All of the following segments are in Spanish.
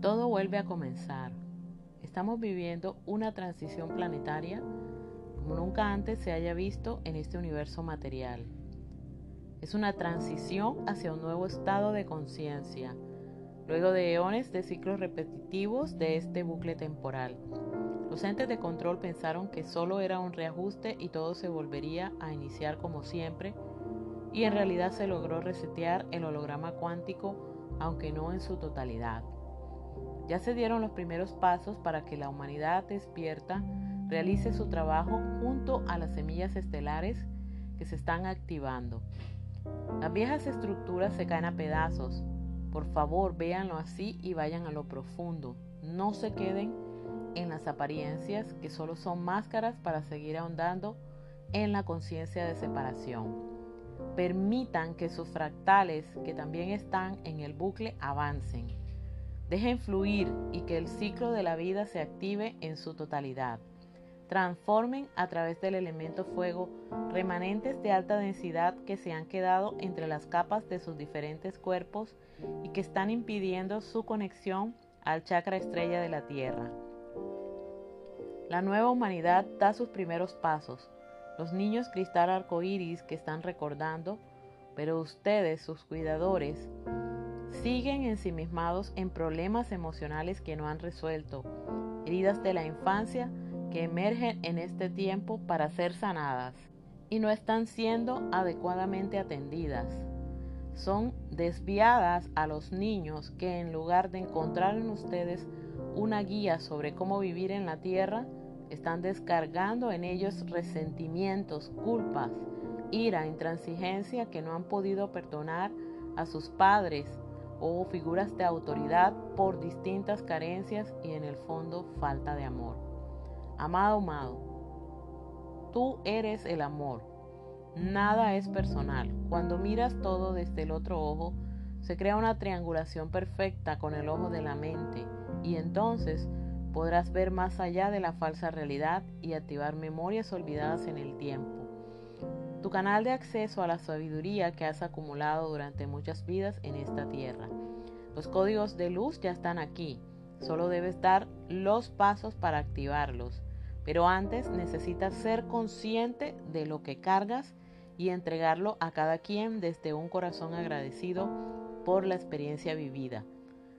vuelve a comenzar. Estamos viviendo una transición planetaria como nunca antes se haya visto en este universo material. Es una transición hacia un nuevo estado de conciencia, luego de eones de ciclos repetitivos de este bucle temporal. Los entes de control pensaron que solo era un reajuste y todo se volvería a iniciar como siempre, y en realidad se logró resetear el holograma cuántico, aunque no en su totalidad. Ya se dieron los primeros pasos para que la humanidad despierta realice su trabajo junto a las semillas estelares que se están activando. Las viejas estructuras se caen a pedazos. Por favor, véanlo así y vayan a lo profundo. No se queden en las apariencias que solo son máscaras para seguir ahondando en la conciencia de separación. Permitan que sus fractales, que también están en el bucle, avancen. Dejen fluir y que el ciclo de la vida se active en su totalidad transformen a través del elemento fuego remanentes de alta densidad que se han quedado entre las capas de sus diferentes cuerpos y que están impidiendo su conexión al chakra estrella de la Tierra. La nueva humanidad da sus primeros pasos. Los niños cristal arcoíris que están recordando, pero ustedes, sus cuidadores, siguen ensimismados en problemas emocionales que no han resuelto, heridas de la infancia, que emergen en este tiempo para ser sanadas y no están siendo adecuadamente atendidas. Son desviadas a los niños que en lugar de encontrar en ustedes una guía sobre cómo vivir en la tierra, están descargando en ellos resentimientos, culpas, ira, intransigencia que no han podido perdonar a sus padres o figuras de autoridad por distintas carencias y en el fondo falta de amor. Amado, amado, tú eres el amor. Nada es personal. Cuando miras todo desde el otro ojo, se crea una triangulación perfecta con el ojo de la mente y entonces podrás ver más allá de la falsa realidad y activar memorias olvidadas en el tiempo. Tu canal de acceso a la sabiduría que has acumulado durante muchas vidas en esta tierra. Los códigos de luz ya están aquí. Solo debes dar los pasos para activarlos. Pero antes necesitas ser consciente de lo que cargas y entregarlo a cada quien desde un corazón agradecido por la experiencia vivida.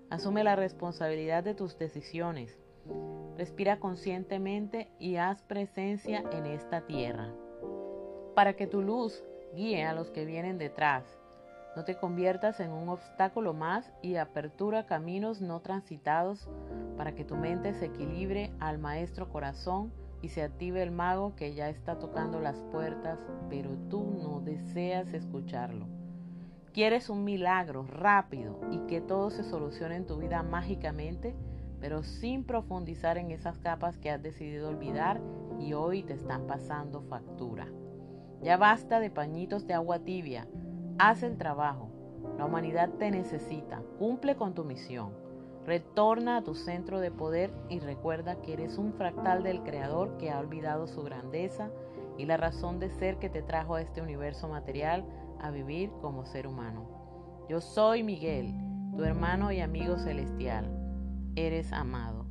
Asume la responsabilidad de tus decisiones. Respira conscientemente y haz presencia en esta tierra. Para que tu luz guíe a los que vienen detrás. No te conviertas en un obstáculo más y apertura caminos no transitados para que tu mente se equilibre al maestro corazón y se active el mago que ya está tocando las puertas, pero tú no deseas escucharlo. Quieres un milagro rápido y que todo se solucione en tu vida mágicamente, pero sin profundizar en esas capas que has decidido olvidar y hoy te están pasando factura. Ya basta de pañitos de agua tibia. Haz el trabajo. La humanidad te necesita. Cumple con tu misión. Retorna a tu centro de poder y recuerda que eres un fractal del Creador que ha olvidado su grandeza y la razón de ser que te trajo a este universo material a vivir como ser humano. Yo soy Miguel, tu hermano y amigo celestial. Eres amado.